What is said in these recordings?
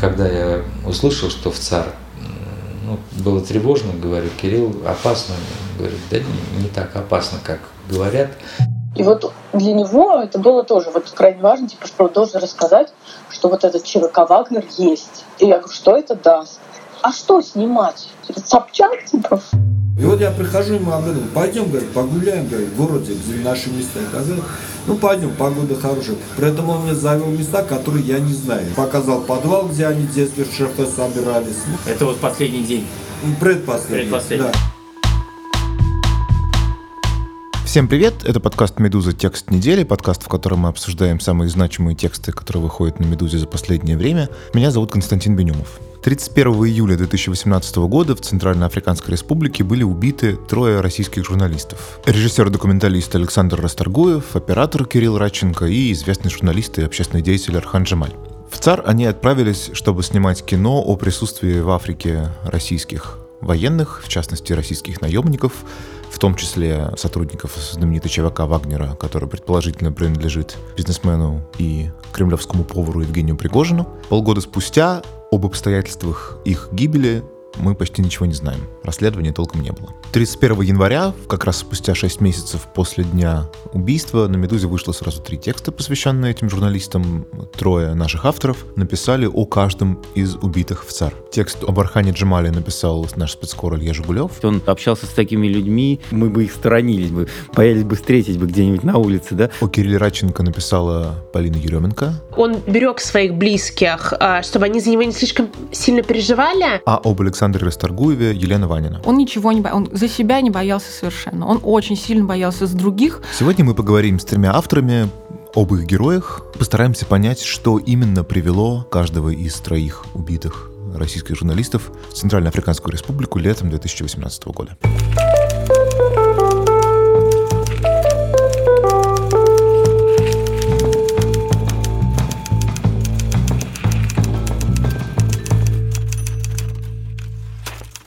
когда я услышал, что в ЦАР, ну, было тревожно, говорю, Кирилл, опасно. Говорит, да не, не так опасно, как говорят. И вот для него это было тоже вот крайне важно, типа, что он должен рассказать, что вот этот ЧВК Вагнер есть. И я говорю, что это даст? А что снимать? Собчак, типа? И вот я прихожу ему этом, пойдем, говорит, погуляем, говорит, в городе, где наши места. Я говорю, ну пойдем, погода хорошая. При этом он мне завел места, которые я не знаю. Показал подвал, где они в детстве в шефе собирались. Это вот последний день. Предпоследний. Предпоследний. Да. Всем привет! Это подкаст «Медуза. Текст недели», подкаст, в котором мы обсуждаем самые значимые тексты, которые выходят на «Медузе» за последнее время. Меня зовут Константин Бенюмов. 31 июля 2018 года в Центральной Африканской Республике были убиты трое российских журналистов. Режиссер-документалист Александр Расторгуев, оператор Кирилл Радченко и известный журналист и общественный деятель Архан Джамаль. В ЦАР они отправились, чтобы снимать кино о присутствии в Африке российских военных, в частности российских наемников, в том числе сотрудников знаменитой ЧВК Вагнера, который предположительно принадлежит бизнесмену и кремлевскому повару Евгению Пригожину. Полгода спустя об обстоятельствах их гибели мы почти ничего не знаем. Расследования толком не было. 31 января, как раз спустя 6 месяцев после дня убийства, на «Медузе» вышло сразу три текста, посвященные этим журналистам. Трое наших авторов написали о каждом из убитых в ЦАР. Текст об Архане Джамале написал наш спецкор Илья Жигулев. Он общался с такими людьми, мы бы их сторонились бы, боялись бы встретить бы где-нибудь на улице, да? О Кирилле Радченко написала Полина Еременко. Он берег своих близких, а, чтобы они за него не слишком сильно переживали. А об Александре Расторгуеве Елена Ванина. Он ничего не боялся, он за себя не боялся совершенно. Он очень сильно боялся за других. Сегодня мы поговорим с тремя авторами об их героях, постараемся понять, что именно привело каждого из троих убитых российских журналистов в Центральноафриканскую республику летом 2018 года.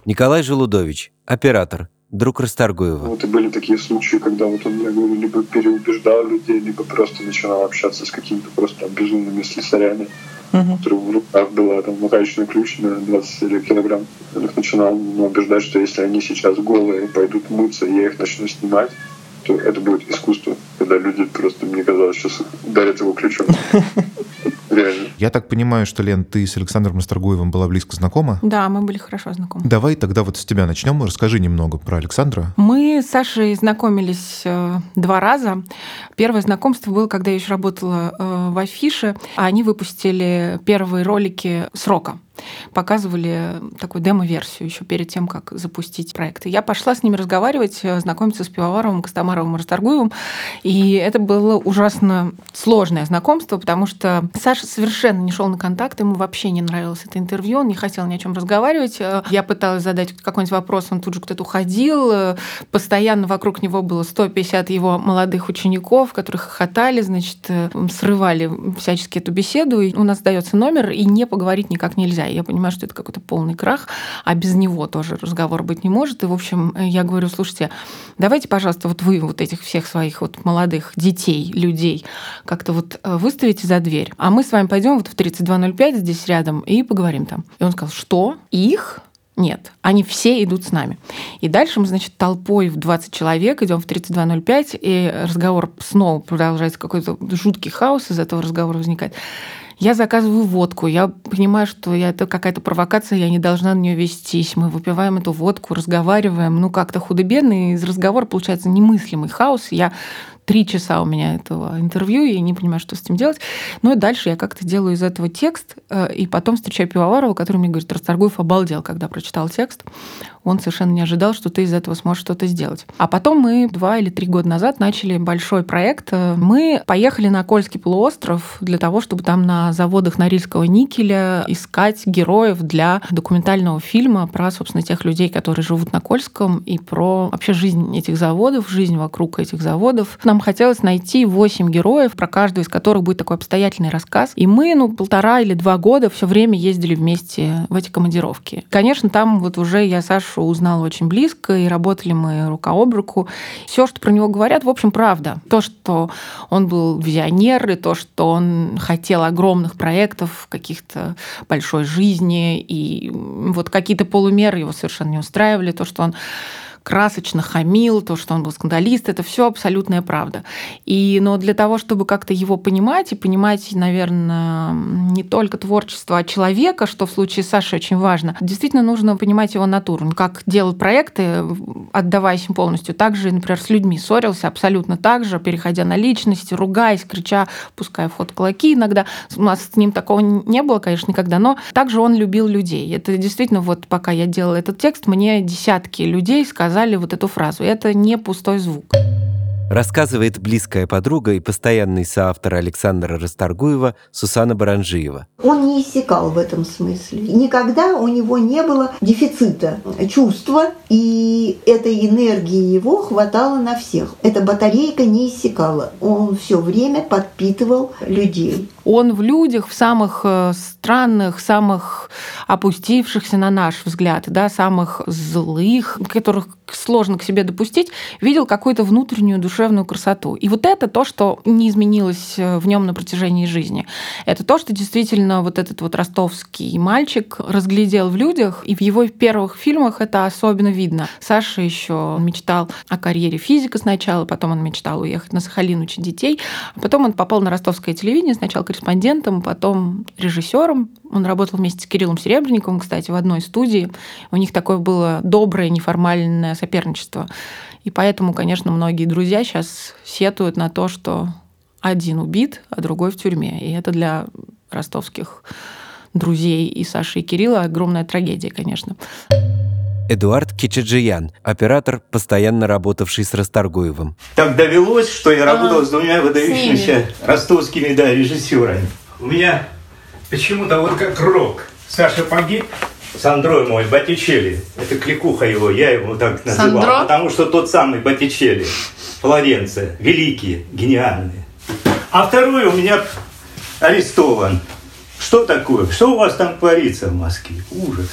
Николай Желудович, оператор, друг Расторгуева. Вот и были такие случаи, когда вот он, я говорю, либо переубеждал людей, либо просто начинал общаться с какими-то просто там, безумными слесарями, uh-huh. которые в руках была там макаечный ключ на 20 килограмм. Он их начинал ну, убеждать, что если они сейчас голые пойдут мыться, и я их начну снимать, то это будет искусство, когда люди просто, мне казалось, сейчас ударят его ключом. Реально. Я так понимаю, что, Лен, ты с Александром Расторгуевым была близко знакома? Да, мы были хорошо знакомы. Давай тогда вот с тебя начнем. Расскажи немного про Александра. Мы с Сашей знакомились э, два раза. Первое знакомство было, когда я еще работала э, в Афише. Они выпустили первые ролики срока показывали такую демо-версию еще перед тем, как запустить проект. И я пошла с ними разговаривать, э, знакомиться с Пивоваровым, Костомаровым Расторгуевым. И это было ужасно сложное знакомство, потому что Саша совершенно не шел на контакт, ему вообще не нравилось это интервью, он не хотел ни о чем разговаривать. Э, я пыталась задать какой-нибудь вопрос, он тут же кто-то уходил. Э, постоянно вокруг него было 150 его молодых учеников, которые хохотали, значит, срывали всячески эту беседу. И у нас дается номер, и не поговорить никак нельзя нельзя. Я понимаю, что это какой-то полный крах, а без него тоже разговор быть не может. И, в общем, я говорю, слушайте, давайте, пожалуйста, вот вы вот этих всех своих вот молодых детей, людей как-то вот э, выставите за дверь, а мы с вами пойдем вот в 3205 здесь рядом и поговорим там. И он сказал, что? Их? Нет, они все идут с нами. И дальше мы, значит, толпой в 20 человек идем в 32.05, и разговор снова продолжается, какой-то жуткий хаос из этого разговора возникает. Я заказываю водку, я понимаю, что это какая-то провокация, я не должна на нее вестись. Мы выпиваем эту водку, разговариваем, ну как-то худо-бедно, и из разговора получается немыслимый хаос. Я три часа у меня этого интервью, и я не понимаю, что с этим делать. Ну и дальше я как-то делаю из этого текст, э, и потом встречаю Пивоварова, который мне говорит, Расторгуев обалдел, когда прочитал текст. Он совершенно не ожидал, что ты из этого сможешь что-то сделать. А потом мы два или три года назад начали большой проект. Мы поехали на Кольский полуостров для того, чтобы там на заводах Норильского никеля искать героев для документального фильма про, собственно, тех людей, которые живут на Кольском, и про вообще жизнь этих заводов, жизнь вокруг этих заводов. Нам хотелось найти восемь героев, про каждого из которых будет такой обстоятельный рассказ. И мы, ну, полтора или два года все время ездили вместе в эти командировки. Конечно, там вот уже я Сашу узнала очень близко, и работали мы рука об руку. Все, что про него говорят, в общем, правда. То, что он был визионер, и то, что он хотел огромных проектов, каких-то большой жизни, и вот какие-то полумеры его совершенно не устраивали, то, что он красочно хамил, то, что он был скандалист, это все абсолютная правда. И, но для того, чтобы как-то его понимать и понимать, наверное, не только творчество человека, что в случае Саши очень важно, действительно нужно понимать его натуру. Как делал проекты, отдаваясь им полностью. Также, например, с людьми ссорился абсолютно так же, переходя на личности, ругаясь, крича, пуская в ход кулаки иногда. У нас с ним такого не было, конечно, никогда, но также он любил людей. Это действительно, вот пока я делала этот текст, мне десятки людей сказали, сказали вот эту фразу. Это не пустой звук. Рассказывает близкая подруга и постоянный соавтор Александра Расторгуева Сусана Баранжиева. Он не иссякал в этом смысле. Никогда у него не было дефицита чувства, и этой энергии его хватало на всех. Эта батарейка не иссякала. Он все время подпитывал людей. Он в людях, в самых э, странных, самых опустившихся, на наш взгляд, да, самых злых, которых сложно к себе допустить, видел какую-то внутреннюю душевную красоту. И вот это то, что не изменилось э, в нем на протяжении жизни. Это то, что действительно вот этот вот ростовский мальчик разглядел в людях, и в его первых фильмах это особенно видно. Саша еще мечтал о карьере физика сначала, потом он мечтал уехать на Сахалин учить детей, а потом он попал на ростовское телевидение, сначала корреспондентом, потом режиссером. Он работал вместе с Кириллом Серебренниковым, кстати, в одной студии. У них такое было доброе, неформальное соперничество. И поэтому, конечно, многие друзья сейчас сетуют на то, что один убит, а другой в тюрьме. И это для ростовских друзей и Саши, и Кирилла огромная трагедия, конечно. Эдуард Кичаджиян, оператор, постоянно работавший с Расторгуевым. Так довелось, что я работал а, с двумя выдающимися ростовскими да, режиссерами. У меня почему-то вот как рок. Саша погиб, Сандро мой, Боттичелли. Это кликуха его, я его так называл. Сандро? Потому что тот самый Боттичелли, Флоренция, великий, гениальный. А второй у меня арестован. Что такое? Что у вас там творится в Москве? Ужас.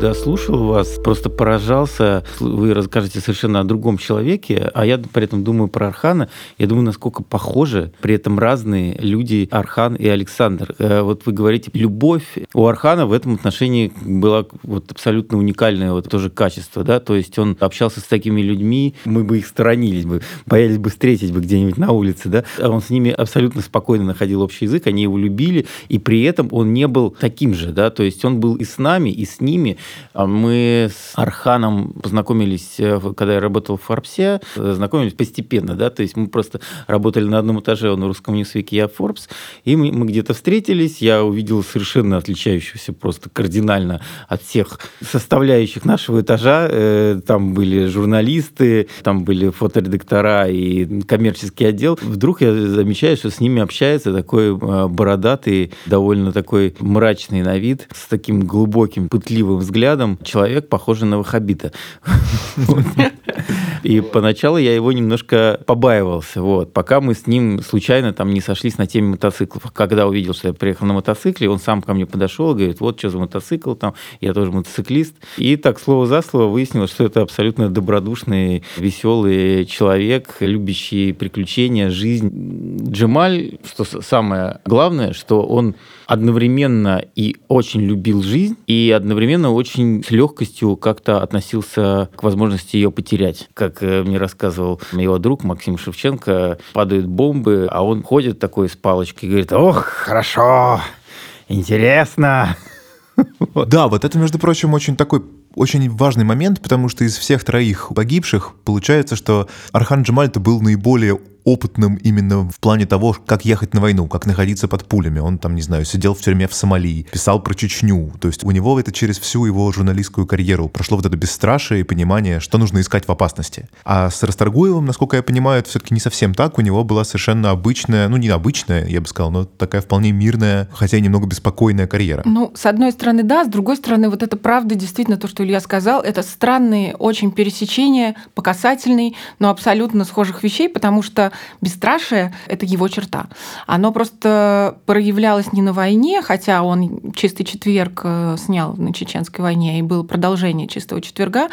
Когда слушал вас, просто поражался. Вы расскажете совершенно о другом человеке, а я при этом думаю про Архана. Я думаю, насколько похожи, при этом разные люди Архан и Александр. Э, вот вы говорите, любовь у Архана в этом отношении была вот абсолютно уникальное вот тоже качество, да, то есть он общался с такими людьми, мы бы их сторонились бы, боялись бы встретить бы где-нибудь на улице, да, а он с ними абсолютно спокойно находил общий язык, они его любили, и при этом он не был таким же, да, то есть он был и с нами, и с ними, мы с Арханом познакомились, э, когда я работал в Форбсе, знакомились постепенно, да, то есть мы просто работали на одном этаже, он в русском ньюсвике, я в Forbes, и мы, мы где-то встретились, я увидел совершенно отличающегося просто кардинально от всех составляющих нашего этажа. Э, там были журналисты, там были фоторедактора и коммерческий отдел. Вдруг я замечаю, что с ними общается такой э, бородатый, довольно такой мрачный на вид, с таким глубоким, пытливым взглядом, взглядом человек, похожий на вахабита. И поначалу я его немножко побаивался, вот, пока мы с ним случайно там не сошлись на теме мотоциклов. Когда увидел, что я приехал на мотоцикле, он сам ко мне подошел и говорит, вот что за мотоцикл там, я тоже мотоциклист. И так слово за слово выяснилось, что это абсолютно добродушный, веселый человек, любящий приключения, жизнь. Джемаль, что самое главное, что он одновременно и очень любил жизнь, и одновременно очень с легкостью как-то относился к возможности ее потерять. Как э, мне рассказывал его друг Максим Шевченко, падают бомбы, а он ходит такой с палочкой и говорит, ох, хорошо, интересно. Да, вот это, между прочим, очень такой очень важный момент, потому что из всех троих погибших получается, что Архан Джамаль был наиболее опытным именно в плане того, как ехать на войну, как находиться под пулями. Он там, не знаю, сидел в тюрьме в Сомали, писал про Чечню. То есть у него это через всю его журналистскую карьеру прошло вот это бесстрашие и понимание, что нужно искать в опасности. А с Расторгуевым, насколько я понимаю, это все-таки не совсем так. У него была совершенно обычная, ну не обычная, я бы сказал, но такая вполне мирная, хотя и немного беспокойная карьера. Ну, с одной стороны, да, с другой стороны, вот это правда, действительно, то, что Илья сказал, это странные очень пересечения, по но абсолютно схожих вещей, потому что что бесстрашие — это его черта. Оно просто проявлялось не на войне, хотя он «Чистый четверг» э, снял на Чеченской войне, и было продолжение «Чистого четверга»,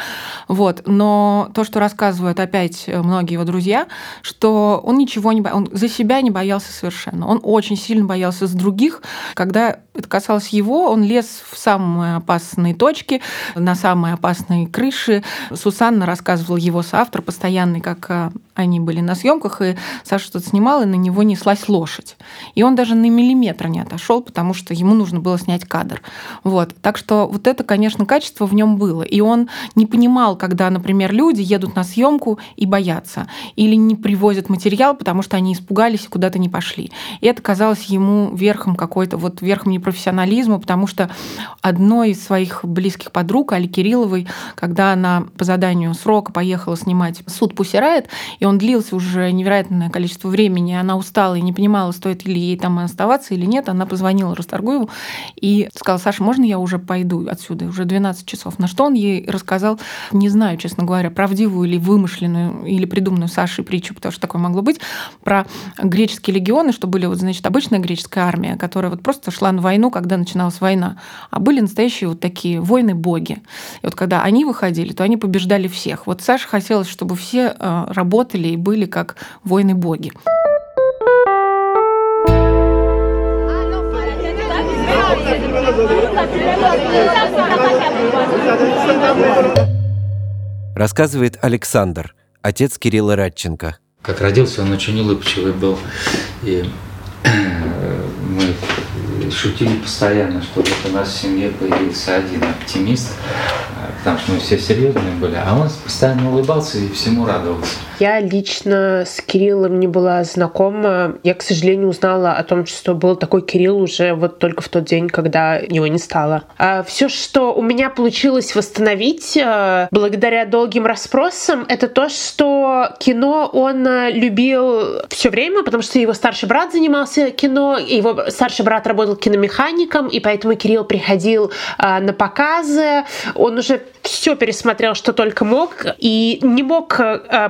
вот. но то, что рассказывают опять многие его друзья, что он ничего не боялся, он за себя не боялся совершенно. Он очень сильно боялся за других. Когда это касалось его, он лез в самые опасные точки, на самые опасные крыши. Сусанна рассказывал его соавтор постоянный, как э, они были на съемках, и Саша что-то снимал, и на него неслась лошадь. И он даже на миллиметр не отошел, потому что ему нужно было снять кадр. Вот. Так что вот это, конечно, качество в нем было. И он не понимал, когда, например, люди едут на съемку и боятся, или не привозят материал, потому что они испугались и куда-то не пошли. И это казалось ему верхом какой-то, вот верхом непрофессионализма, потому что одной из своих близких подруг, Али Кирилловой, когда она по заданию срока поехала снимать «Суд Пусирает», и он длился уже невероятное количество времени, она устала и не понимала, стоит ли ей там оставаться или нет, она позвонила Расторгуеву и сказала, Саша, можно я уже пойду отсюда? Уже 12 часов. На что он ей рассказал, не знаю, честно говоря, правдивую или вымышленную, или придуманную Сашей притчу, потому что такое могло быть, про греческие легионы, что были, вот, значит, обычная греческая армия, которая вот просто шла на войну, когда начиналась война, а были настоящие вот такие воины-боги. И вот когда они выходили, то они побеждали всех. Вот Саше хотелось, чтобы все э, работали и были как воины-боги. Рассказывает Александр, отец Кирилла Радченко. Как родился, он очень улыбчивый был. И мы шутили постоянно, что вот у нас в семье появился один оптимист, потому что мы все серьезные были, а он постоянно улыбался и всему радовался. Я лично с Кириллом не была знакома. Я, к сожалению, узнала о том, что был такой Кирилл уже вот только в тот день, когда его не стало. А все, что у меня получилось восстановить э, благодаря долгим расспросам, это то, что кино он э, любил все время, потому что его старший брат занимался кино, его старший брат работал киномехаником, и поэтому Кирилл приходил э, на показы. Он уже все пересмотрел, что только мог, и не мог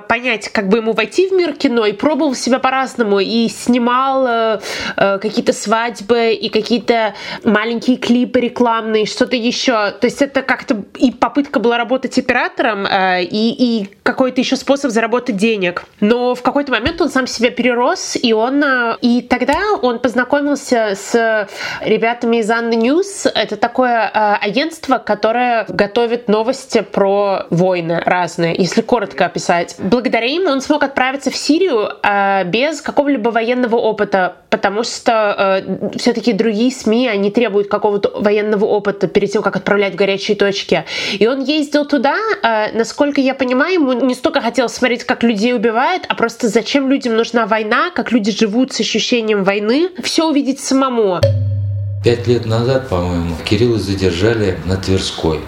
понять, понять, как бы ему войти в мир кино, и пробовал себя по-разному, и снимал э, э, какие-то свадьбы, и какие-то маленькие клипы рекламные, что-то еще. То есть это как-то и попытка была работать оператором, э, и, и какой-то еще способ заработать денег. Но в какой-то момент он сам себя перерос, и он... Э, и тогда он познакомился с ребятами из ANNA News. Это такое э, агентство, которое готовит новости про войны разные, если коротко описать. Благодаря им он смог отправиться в Сирию э, без какого-либо военного опыта, потому что э, все-таки другие СМИ, они требуют какого-то военного опыта перед тем, как отправлять в горячие точки. И он ездил туда, э, насколько я понимаю, ему не столько хотелось смотреть, как людей убивают, а просто зачем людям нужна война, как люди живут с ощущением войны, все увидеть самому. Пять лет назад, по-моему, Кирилла задержали на Тверской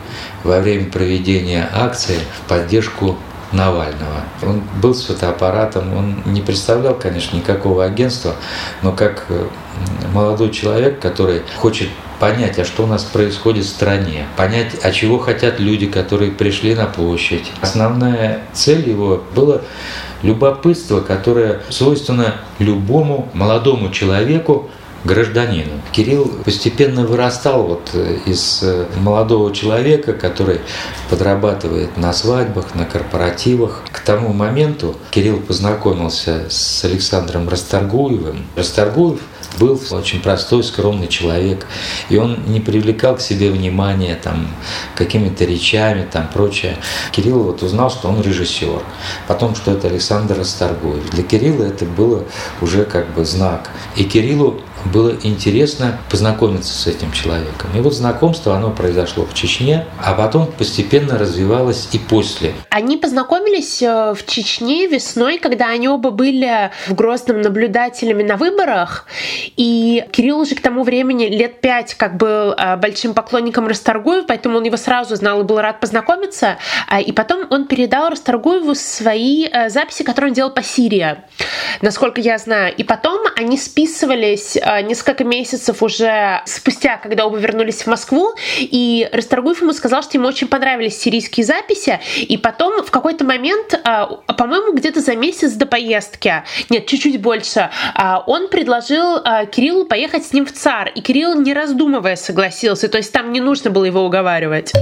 во время проведения акции в поддержку Навального. Он был с фотоаппаратом, он не представлял, конечно, никакого агентства, но как э, молодой человек, который хочет понять, а что у нас происходит в стране, понять, а чего хотят люди, которые пришли на площадь. Основная цель его была любопытство, которое свойственно любому молодому человеку, гражданину. Кирилл постепенно вырастал вот э, из э, молодого человека, который подрабатывает на свадьбах, на корпоративах. К тому моменту Кирилл познакомился с Александром Расторгуевым. Расторгуев был очень простой, скромный человек, и он не привлекал к себе внимания там какими-то речами, там прочее. Кирилл вот узнал, что он режиссер, потом, что это Александр Расторгуев. Для Кирилла это было уже как бы знак. И Кириллу было интересно познакомиться с этим человеком. И вот знакомство, оно произошло в Чечне, а потом постепенно развивалось и после. Они познакомились э, в Чечне весной, когда они оба были в Грозном наблюдателями на выборах, и Кирилл уже к тому времени лет пять как был э, большим поклонником Расторгуева, поэтому он его сразу знал и был рад познакомиться. А, и потом он передал Расторгуеву свои э, записи, которые он делал по Сирии, насколько я знаю. И потом они списывались несколько месяцев уже спустя, когда оба вернулись в Москву, и Расторгуев ему сказал, что ему очень понравились сирийские записи, и потом в какой-то момент, э, по-моему, где-то за месяц до поездки, нет, чуть-чуть больше, э, он предложил э, Кириллу поехать с ним в ЦАР, и Кирилл, не раздумывая, согласился, то есть там не нужно было его уговаривать.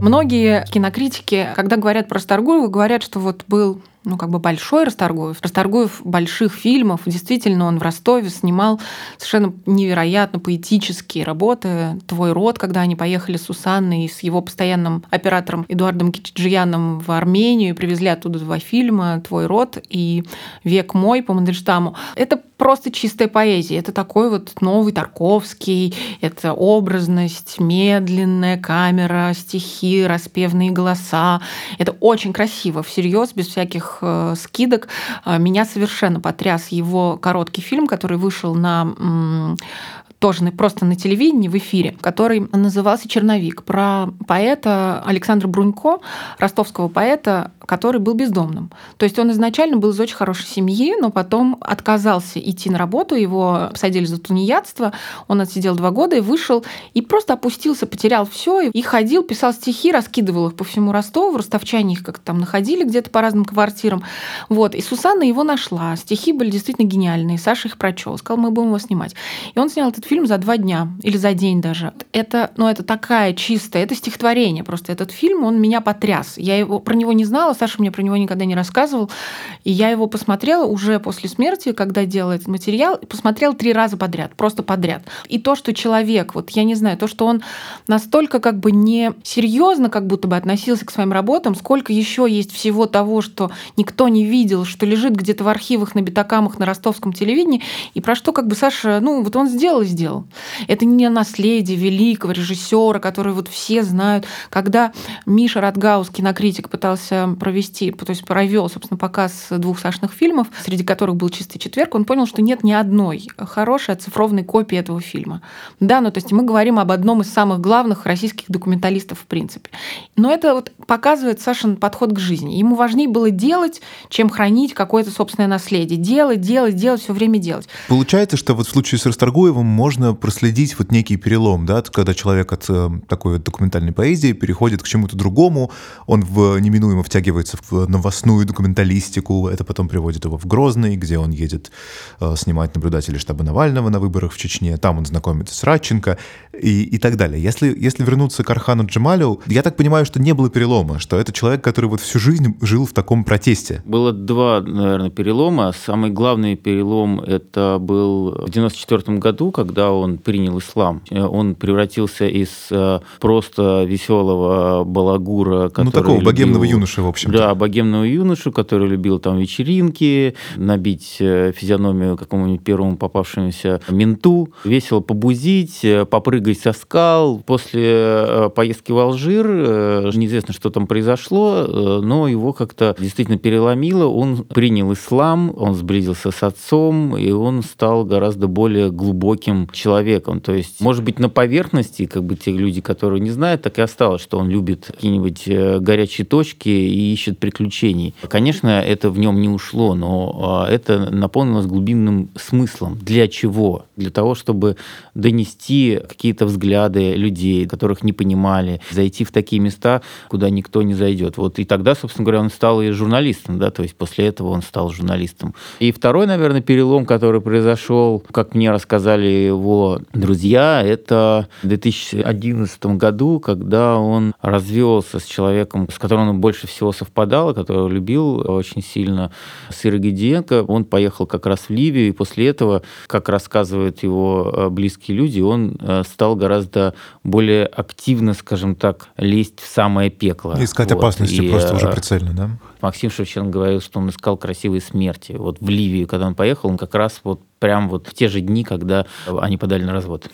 Многие кинокритики, когда говорят про Старгуева, говорят, что вот был ну, как бы большой Расторгуев. Расторгуев больших фильмов. Действительно, он в Ростове снимал совершенно невероятно поэтические работы. «Твой род», когда они поехали с Сусанной и с его постоянным оператором Эдуардом Кичджияном в Армению и привезли оттуда два фильма «Твой род» и «Век мой» по Мандельштаму. Это просто чистая поэзия. Это такой вот новый Тарковский, это образность, медленная камера, стихи, распевные голоса. Это очень красиво, всерьез, без всяких больших э, скидок. Э, меня совершенно потряс его короткий фильм, который вышел на тоже просто на телевидении, в эфире, который назывался «Черновик», про поэта Александра Брунько, ростовского поэта, который был бездомным. То есть он изначально был из очень хорошей семьи, но потом отказался идти на работу, его посадили за тунеядство, он отсидел два года и вышел, и просто опустился, потерял все, и ходил, писал стихи, раскидывал их по всему Ростову, ростовчане их как-то там находили где-то по разным квартирам. Вот. И Сусанна его нашла. Стихи были действительно гениальные. Саша их прочел, сказал, мы будем его снимать. И он снял этот фильм за два дня или за день даже. Это, ну, это такая чистая, это стихотворение. Просто этот фильм, он меня потряс. Я его, про него не знала, Саша мне про него никогда не рассказывал. И я его посмотрела уже после смерти, когда делала этот материал, посмотрела три раза подряд, просто подряд. И то, что человек, вот я не знаю, то, что он настолько как бы не серьезно как будто бы относился к своим работам, сколько еще есть всего того, что никто не видел, что лежит где-то в архивах на битакамах на ростовском телевидении, и про что как бы Саша, ну вот он сделал и сделал. Это не наследие великого режиссера, который вот все знают. Когда Миша Радгаус, кинокритик, пытался провести, то есть провел, собственно, показ двух Сашных фильмов, среди которых был «Чистый четверг», он понял, что нет ни одной хорошей оцифрованной копии этого фильма. Да, ну то есть мы говорим об одном из самых главных российских документалистов в принципе. Но это вот показывает Сашин подход к жизни. Ему важнее было делать, чем хранить какое-то собственное наследие. Делать, делать, делать, все время делать. Получается, что вот в случае с Расторгуевым можно проследить вот некий перелом, да, когда человек от э, такой вот документальной поэзии переходит к чему-то другому, он в, неминуемо втягивается в новостную документалистику, это потом приводит его в Грозный, где он едет э, снимать наблюдателей штаба Навального на выборах в Чечне, там он знакомится с Радченко и, и так далее. Если, если вернуться к Архану Джамалю, я так понимаю, что не было перелома, что это человек, который вот всю жизнь жил в таком протесте. Было два, наверное, перелома. Самый главный перелом это был в 94 году, когда он принял ислам. Он превратился из э, просто веселого балагура, который Ну, такого любил, богемного юноши, в общем-то. Да, богемного юношу, который любил там вечеринки, набить э, физиономию какому-нибудь первому попавшемуся менту, весело побузить, э, попрыгать со скал. После поездки в Алжир неизвестно, что там произошло, но его как-то действительно переломило. Он принял ислам, он сблизился с отцом, и он стал гораздо более глубоким человеком. То есть, может быть, на поверхности, как бы те люди, которые не знают, так и осталось, что он любит какие-нибудь э, горячие точки и ищет приключений. Конечно, это в нем не ушло, но а, это наполнилось глубинным смыслом. Для чего? Для того, чтобы донести какие-то взгляды людей, которых не понимали, зайти в такие места, куда никто не зайдет. Вот и тогда, собственно говоря, он стал и журналистом, да, то есть после этого он стал журналистом. И второй, наверное, перелом, который произошел, как мне рассказали его друзья, это в 2011 году, когда он развелся с человеком, с которым он больше всего совпадал, которого любил очень сильно, с Иргидиенко. Он поехал как раз в Ливию, и после этого, как рассказывают его э, близкие люди, он э, стал гораздо более активно, скажем так, лезть в самое пекло. Искать вот. опасности и, просто уже э, прицельно, да? Максим Шевченко говорил, что он искал красивой смерти. Вот в Ливию, когда он поехал, он как раз вот прям вот в те же дни, когда они подали на развод.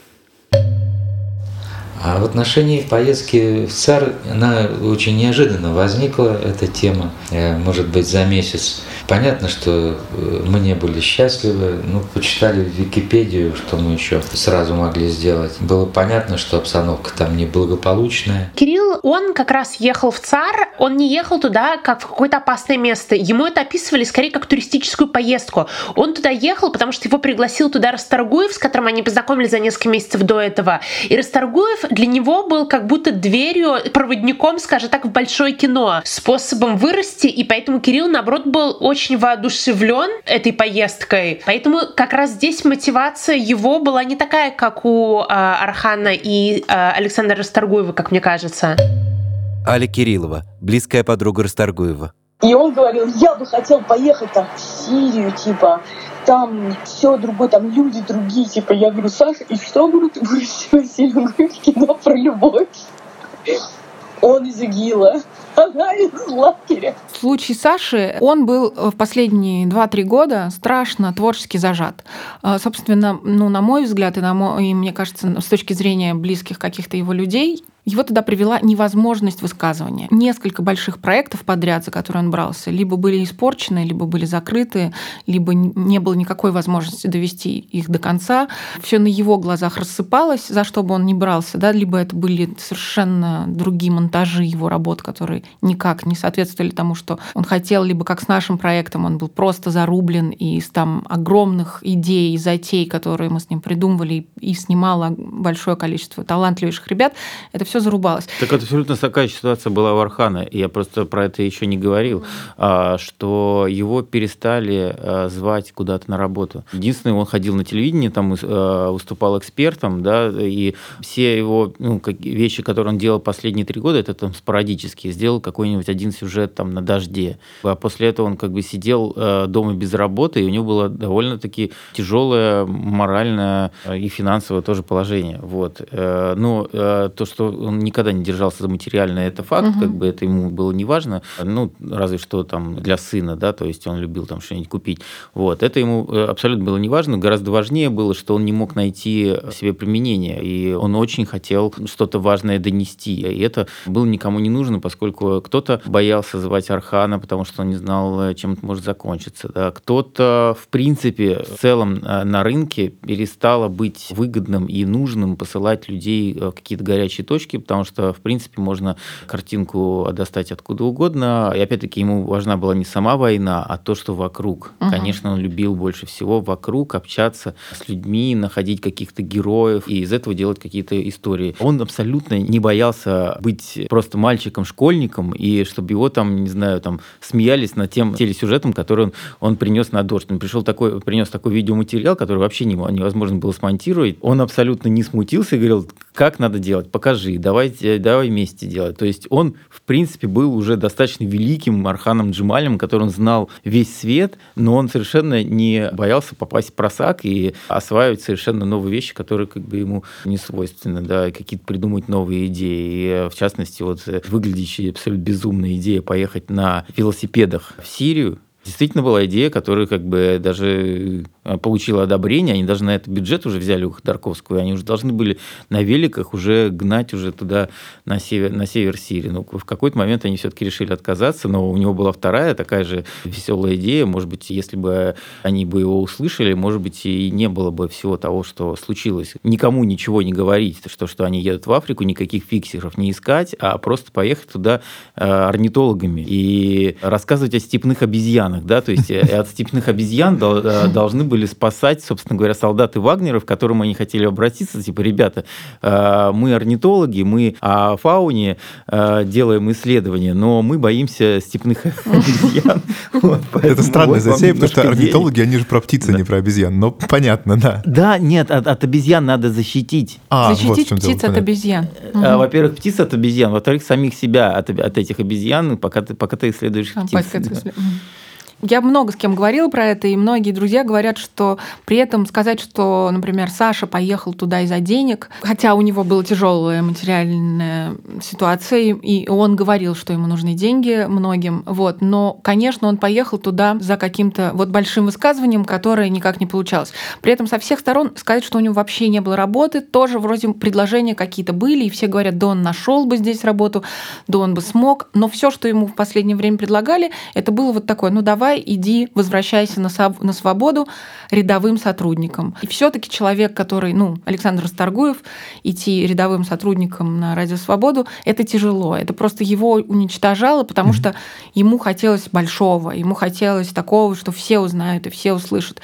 А в отношении поездки в ЦАР, она очень неожиданно возникла, эта тема, э, может быть, за месяц. Понятно, что э, мы не были счастливы, ну, почитали в Википедию, что мы еще сразу могли сделать. Было понятно, что обстановка там неблагополучная. Кирилл, он как раз ехал в ЦАР, он не ехал туда как в какое-то опасное место. Ему это описывали скорее как туристическую поездку. Он туда ехал, потому что его пригласил туда Расторгуев, с которым они познакомились за несколько месяцев до этого. И Расторгуев для него был как будто дверью, проводником, скажем так, в большое кино, способом вырасти, и поэтому Кирилл, наоборот, был очень воодушевлен этой поездкой. Поэтому как раз здесь мотивация его была не такая, как у э, Архана и э, Александра Расторгуева, как мне кажется. Аля Кириллова, близкая подруга Расторгуева. И он говорил, я бы хотел поехать там в Сирию, типа, там все другое, там люди другие, типа, я говорю, Саша, и что, говорю, ты будешь сильно в кино про любовь? Он из ИГИЛа, она из лагеря. В случае Саши он был в последние 2-3 года страшно творчески зажат. А, собственно, ну, на мой взгляд, и, на мой, и мне кажется, с точки зрения близких каких-то его людей, его туда привела невозможность высказывания. Несколько больших проектов подряд, за которые он брался, либо были испорчены, либо были закрыты, либо не было никакой возможности довести их до конца. Все на его глазах рассыпалось, за что бы он ни брался, да, либо это были совершенно другие монтажи его работ, которые никак не соответствовали тому, что он хотел, либо как с нашим проектом он был просто зарублен из там огромных идей и затей, которые мы с ним придумывали, и снимало большое количество талантливейших ребят, это все все зарубалось. Так это абсолютно такая ситуация была у Архана. Я просто про это еще не говорил, а, что его перестали а, звать куда-то на работу. Единственное, он ходил на телевидение, там а, выступал экспертом, да, и все его ну, вещи, которые он делал последние три года, это там спорадически. Сделал какой-нибудь один сюжет там на дожде. А после этого он как бы сидел дома без работы, и у него было довольно-таки тяжелое моральное и финансовое тоже положение. Вот. Э, но э, то, что он никогда не держался за материальное, это факт, угу. как бы это ему было не важно, ну, разве что там для сына, да, то есть он любил там что-нибудь купить, вот, это ему э, абсолютно было не важно, гораздо важнее было, что он не мог найти себе применение, и он очень хотел что-то важное донести, и это было никому не нужно, поскольку кто-то боялся звать Архана, потому что он не знал, чем это может закончиться, да, кто-то, в принципе, в целом э, на рынке перестало быть выгодным и нужным посылать людей в какие-то горячие точки, картинки, потому что, в принципе, можно картинку достать откуда угодно. И опять-таки ему важна была не сама война, а то, что вокруг. Угу. Конечно, он любил больше всего вокруг общаться с людьми, находить каких-то героев и из этого делать какие-то истории. Он абсолютно не боялся быть просто мальчиком-школьником, и чтобы его там, не знаю, там смеялись над тем телесюжетом, который он, он принес на дождь. Он пришел такой, принес такой видеоматериал, который вообще невозможно было смонтировать. Он абсолютно не смутился и говорил, как надо делать, покажи, давайте, давай вместе делать. То есть он, в принципе, был уже достаточно великим Арханом Джималем, который он знал весь свет, но он совершенно не боялся попасть в просак и осваивать совершенно новые вещи, которые как бы ему не свойственны, да, какие-то придумать новые идеи. И, в частности, вот выглядящая абсолютно безумная идея поехать на велосипедах в Сирию, действительно была идея, которая как бы даже э, получила одобрение, они даже на этот бюджет уже взяли у Ходорковскую, они уже должны были на великах уже гнать уже туда, на север, на север Сирии. Но в какой-то момент они все-таки решили отказаться, но у него была вторая такая же веселая идея, может быть, если бы они бы его услышали, может быть, и не было бы всего того, что случилось. Никому ничего не говорить, что, что они едут в Африку, никаких фиксеров не искать, а просто поехать туда э, орнитологами и рассказывать о степных обезьянах, животных, да, то есть э, от степных обезьян э, должны были спасать, собственно говоря, солдаты Вагнеров, к которым они хотели обратиться, типа, ребята, э, мы орнитологи, мы о фауне делаем исследования, но мы боимся степных обезьян. Это странная затея, потому что орнитологи, они же про птицы, а не про обезьян, но понятно, да. Да, нет, от обезьян надо защитить. А, защитить птиц от обезьян. Во-первых, птиц от обезьян, во-вторых, самих себя от этих обезьян, пока ты исследуешь птиц. Я много с кем говорила про это, и многие друзья говорят, что при этом сказать, что, например, Саша поехал туда из-за денег, хотя у него была тяжелая материальная ситуация, и он говорил, что ему нужны деньги многим, вот, но, конечно, он поехал туда за каким-то вот большим высказыванием, которое никак не получалось. При этом со всех сторон сказать, что у него вообще не было работы, тоже вроде предложения какие-то были, и все говорят, да он нашел бы здесь работу, да он бы смог, но все, что ему в последнее время предлагали, это было вот такое, ну давай, иди, возвращайся на, на свободу рядовым сотрудником. И все-таки человек, который, ну, Александр Расторгуев, идти рядовым сотрудником на Радио Свободу, это тяжело. Это просто его уничтожало, потому mm-hmm. что ему хотелось большого, ему хотелось такого, что все узнают и все услышат.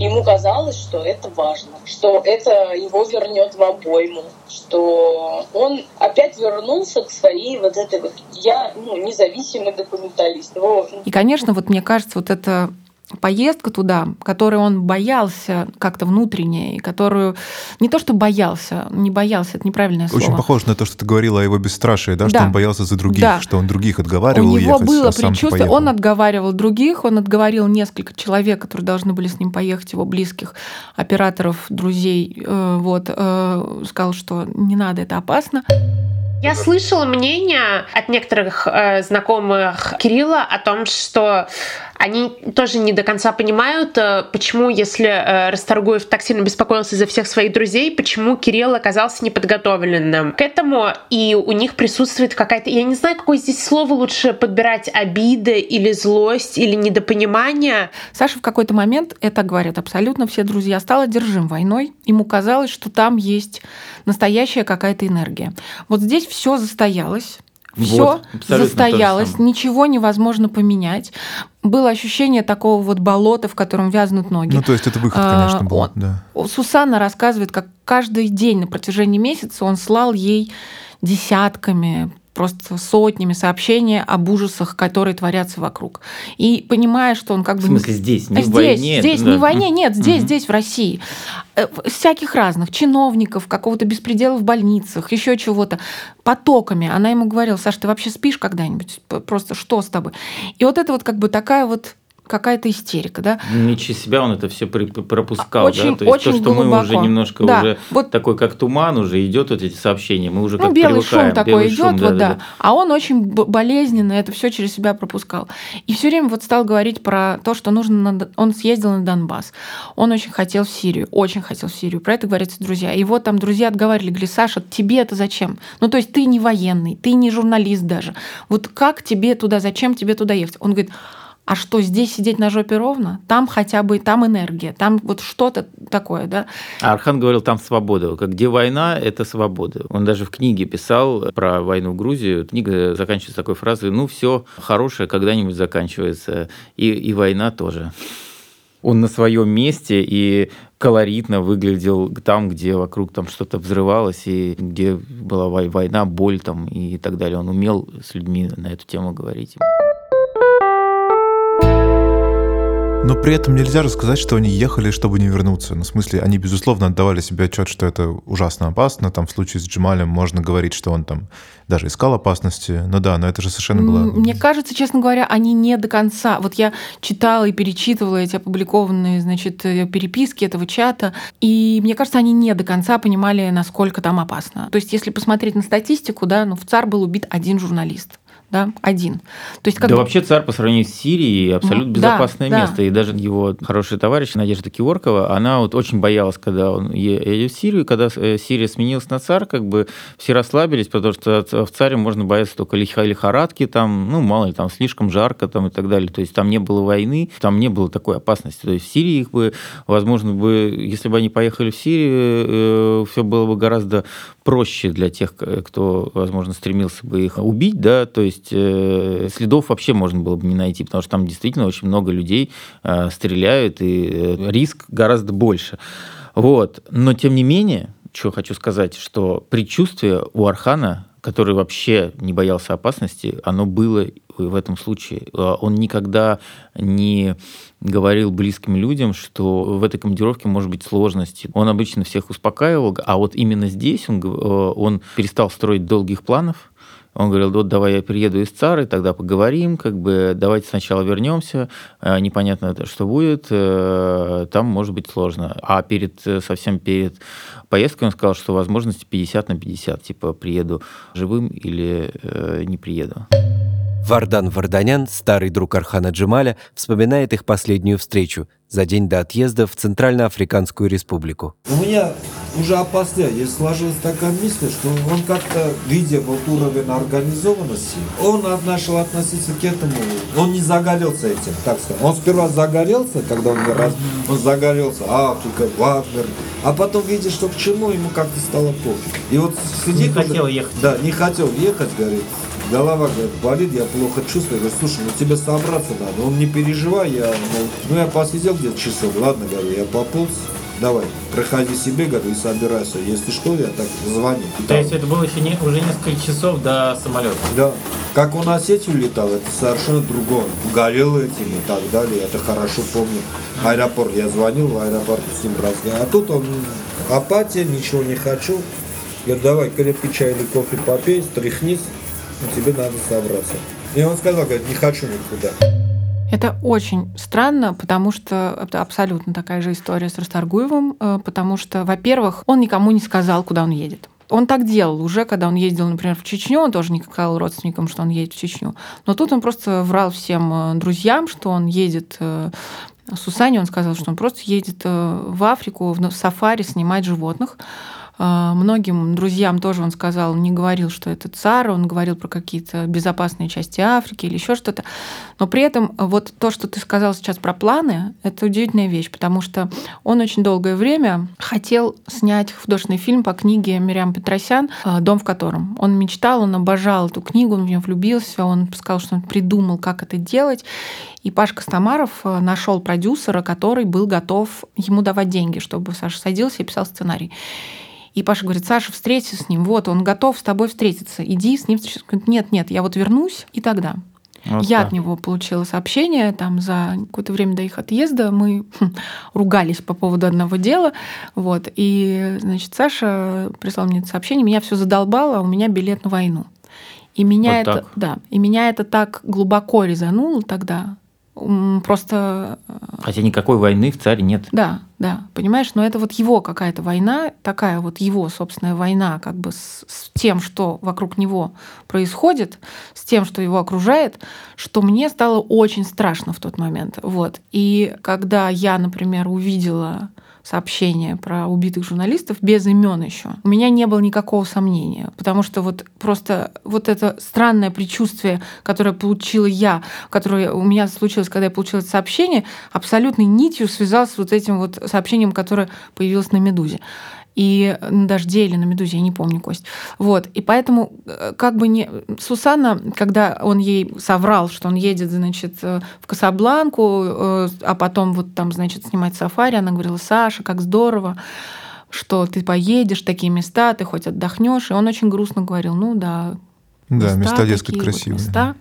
Ему казалось, что это важно, что это его вернет в обойму, что он опять вернулся к своей вот этой вот я ну, независимый документалист. Его... И, конечно, вот мне кажется, вот это поездка туда, которую он боялся как-то внутренне, и которую не то что боялся, не боялся, это неправильное слово. Очень похоже на то, что ты говорила о его бесстрашии, да, да. что он боялся за других, да. что он других отговаривал У него ехать, было а предчувствие, он отговаривал других, он отговорил несколько человек, которые должны были с ним поехать, его близких, операторов, друзей, э, вот, э, сказал, что не надо, это опасно. Я слышала мнение от некоторых э, знакомых Кирилла о том, что они тоже не до конца понимают, э, почему, если э, Расторгуев так сильно беспокоился за всех своих друзей, почему Кирилл оказался неподготовленным к этому, и у них присутствует какая-то, я не знаю, какое здесь слово лучше подбирать, обида или злость или недопонимание. Саша в какой-то момент, это говорят абсолютно все друзья, стал одержим войной. Ему казалось, что там есть настоящая какая-то энергия. Вот здесь все застоялось, все вот, застоялось, ничего невозможно поменять. Было ощущение такого вот болота, в котором вязнут ноги. Ну, то есть это выход, конечно, был. Он, да. Сусанна рассказывает, как каждый день на протяжении месяца он слал ей десятками, просто сотнями сообщений об ужасах, которые творятся вокруг. И понимая, что он как бы... В смысле здесь, не здесь, в войне? Здесь, да. не в войне, нет, здесь, угу. здесь, в России. Э, всяких разных, чиновников, какого-то беспредела в больницах, еще чего-то, потоками. Она ему говорила, Саша, ты вообще спишь когда-нибудь? Просто что с тобой? И вот это вот как бы такая вот какая-то истерика, да. Ничего себя он это все пропускал, очень, да. То есть очень то, что глубоко. мы уже немножко да. уже вот. такой как туман уже идет вот эти сообщения, мы уже ну, как белый привыкаем. шум такой идет, шум, вот да, да. А он очень болезненно это все через себя пропускал. И все время вот стал говорить про то, что нужно. На... Он съездил на Донбасс. Он очень хотел в Сирию, очень хотел в Сирию. Про это говорят друзья. Вот там друзья отговаривали, говорили, Саша, тебе это зачем? Ну то есть ты не военный, ты не журналист даже. Вот как тебе туда, зачем тебе туда ехать? Он говорит, а что, здесь сидеть на жопе ровно? Там хотя бы, там энергия, там вот что-то такое, да? А Архан говорил, там свобода. Как где война, это свобода. Он даже в книге писал про войну в Грузию. Книга заканчивается такой фразой, ну, все хорошее когда-нибудь заканчивается, и, и война тоже. Он на своем месте и колоритно выглядел там, где вокруг там что-то взрывалось, и где была война, боль там и так далее. Он умел с людьми на эту тему говорить. Но при этом нельзя же сказать, что они ехали, чтобы не вернуться. Ну, в смысле, они, безусловно, отдавали себе отчет, что это ужасно опасно. Там в случае с Джемалем можно говорить, что он там даже искал опасности. Ну да, но это же совершенно было... Мне кажется, честно говоря, они не до конца. Вот я читала и перечитывала эти опубликованные, значит, э, переписки этого чата, и мне кажется, они не до конца понимали, насколько там опасно. То есть, если посмотреть на статистику, да, ну, в ЦАР был убит один журналист да, один. То есть, как да бы... вообще царь по сравнению с Сирией абсолютно безопасное да, место. Да. И даже его хороший товарищ Надежда Киворкова, она вот очень боялась, когда он едет в Сирию, когда э, Сирия сменилась на царь, как бы все расслабились, потому что в царе можно бояться только лихорадки, там, ну, мало ли, там слишком жарко там, и так далее. То есть там не было войны, там не было такой опасности. То есть в Сирии их бы, возможно, бы, если бы они поехали в Сирию, э, все было бы гораздо проще для тех, кто, возможно, стремился бы их убить, да, то есть э, следов вообще можно было бы не найти, потому что там действительно очень много людей э, стреляют, и э, риск гораздо больше. Вот. Но, тем не менее, что хочу сказать, что предчувствие у Архана, который вообще не боялся опасности, оно было в этом случае. А он никогда не говорил близким людям, что в этой командировке может быть сложности. Он обычно всех успокаивал, а вот именно здесь он, э, он перестал строить долгих планов, Он говорил, вот давай я приеду из Цары, тогда поговорим, как бы давайте сначала вернемся, э, непонятно, что будет, э, там может быть сложно. А перед, э, совсем перед поездкой он сказал, что возможности 50 на 50, типа приеду живым или э, не приеду. Вардан Варданян, старый друг Архана Джемаля, вспоминает их последнюю встречу за день до отъезда в Центральноафриканскую республику. У меня уже опосля есть сложилась такая мысль, что он как-то, видя вот уровень организованности, он начал относиться к этому, он не загорелся этим, так сказать. Он сперва загорелся, когда он раз, он загорелся, Африка, Вагнер, а потом, видя, что к чему, ему как-то стало пофиг. И вот сидит... Не хотел ехать. Да, не хотел ехать, говорит, голова говорит, болит, я плохо чувствую. Я говорю, слушай, ну тебе собраться надо. Он не переживай, я, ну, ну я посидел где-то часов, ладно, говорю, я пополз, давай, проходи себе, говорю, и собирайся. Если что, я так звони. То есть это было еще не, уже несколько часов до самолета? Да. Как он Осетию летал, это совершенно другое. Горел этим и так далее, это хорошо помню. Аэропорт, я звонил в аэропорт с ним разговаривал. А тут он, апатия, ничего не хочу. Я говорю, давай крепкий чай или кофе попей, стряхнись, и тебе надо собраться. И он сказал, говорит, не хочу никуда. Это очень странно, потому что это абсолютно такая же история с Расторгуевым, э, потому что, во-первых, он никому не сказал, куда он едет. Он так делал уже, когда он ездил, например, в Чечню, он тоже не сказал родственникам, что он едет в Чечню. Но тут он просто врал всем э, друзьям, что он едет э, Сусане, он сказал, что он просто едет в Африку в сафари снимать животных. А, многим друзьям тоже он сказал, не говорил, что это царь, он говорил про какие-то безопасные части Африки или еще что-то. Но при этом вот то, что ты сказал сейчас про планы, это удивительная вещь, потому что он очень долгое время хотел снять художественный фильм по книге Мириам Петросян а, «Дом в котором». Он мечтал, он обожал эту книгу, он в нее влюбился, он сказал, что он придумал, как это делать. И Пашка Стамаров а, нашел продюсера, который был готов ему давать деньги, чтобы Саша садился и писал сценарий. И Паша говорит, Саша, встреться с ним, вот, он готов с тобой встретиться, иди с ним встретиться. Нет, нет, я вот вернусь, и тогда. Вот я так. от него получила сообщение, там за какое-то время до их отъезда мы хм, ругались по поводу одного дела, вот, и, значит, Саша прислал мне это сообщение, меня все задолбало, у меня билет на войну. И меня вот это, так. да, и меня это так глубоко резануло тогда, просто... Э, Хотя никакой войны в царе нет. Да, да, понимаешь, но это вот его какая-то война, такая вот его собственная война как бы с, с тем, что вокруг него происходит, с тем, что его окружает, что мне стало очень страшно в тот момент. Вот. И когда я, например, увидела сообщение про убитых журналистов без имен еще, у меня не было никакого сомнения, потому что вот просто вот это странное предчувствие, которое получила я, которое у меня случилось, когда я получила это сообщение, абсолютной нитью связалось с вот этим вот сообщением, которое появилось на «Медузе» и на «Дожде» или на «Медузе», я не помню, Кость. Вот. И поэтому э, как бы не... Сусанна, когда он ей соврал, что он едет, значит, э, в Касабланку, э, а потом вот там, значит, снимать сафари, она говорила, Саша, как здорово, что ты поедешь в такие места, ты хоть отдохнешь. И он очень грустно говорил, ну да, да, места, места дескать, красивые. Вот места.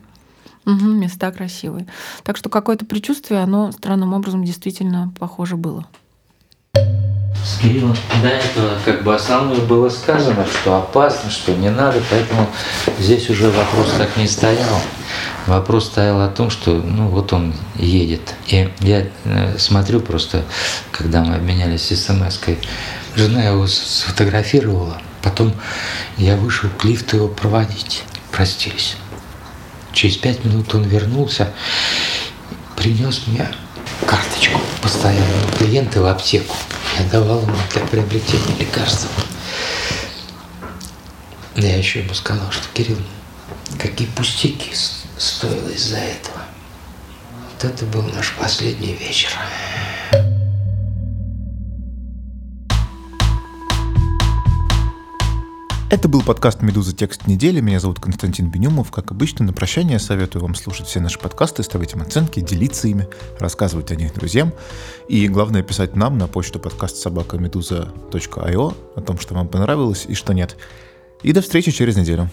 Угу, места красивые. Так что какое-то предчувствие, оно странным образом действительно похоже было. С до этого как бы основное было сказано, что опасно, что не надо, поэтому здесь уже вопрос так не стоял. Вопрос стоял о том, что ну вот он едет. И я э, смотрю просто, когда мы обменялись смс-кой, жена его сфотографировала, потом я вышел к лифту его проводить, простились. Через пять минут он вернулся, принес мне карточку постоянного клиента в аптеку. Давал ему для приобретения лекарств. Я еще ему сказал, что Кирилл, какие пустяки стоило из-за этого. Вот это был наш последний вечер. Это был подкаст «Медуза. Текст недели». Меня зовут Константин Бенюмов. Как обычно, на прощание советую вам слушать все наши подкасты, ставить им оценки, делиться ими, рассказывать о них друзьям. И главное, писать нам на почту подкаст собака медуза.io о том, что вам понравилось и что нет. И до встречи через неделю.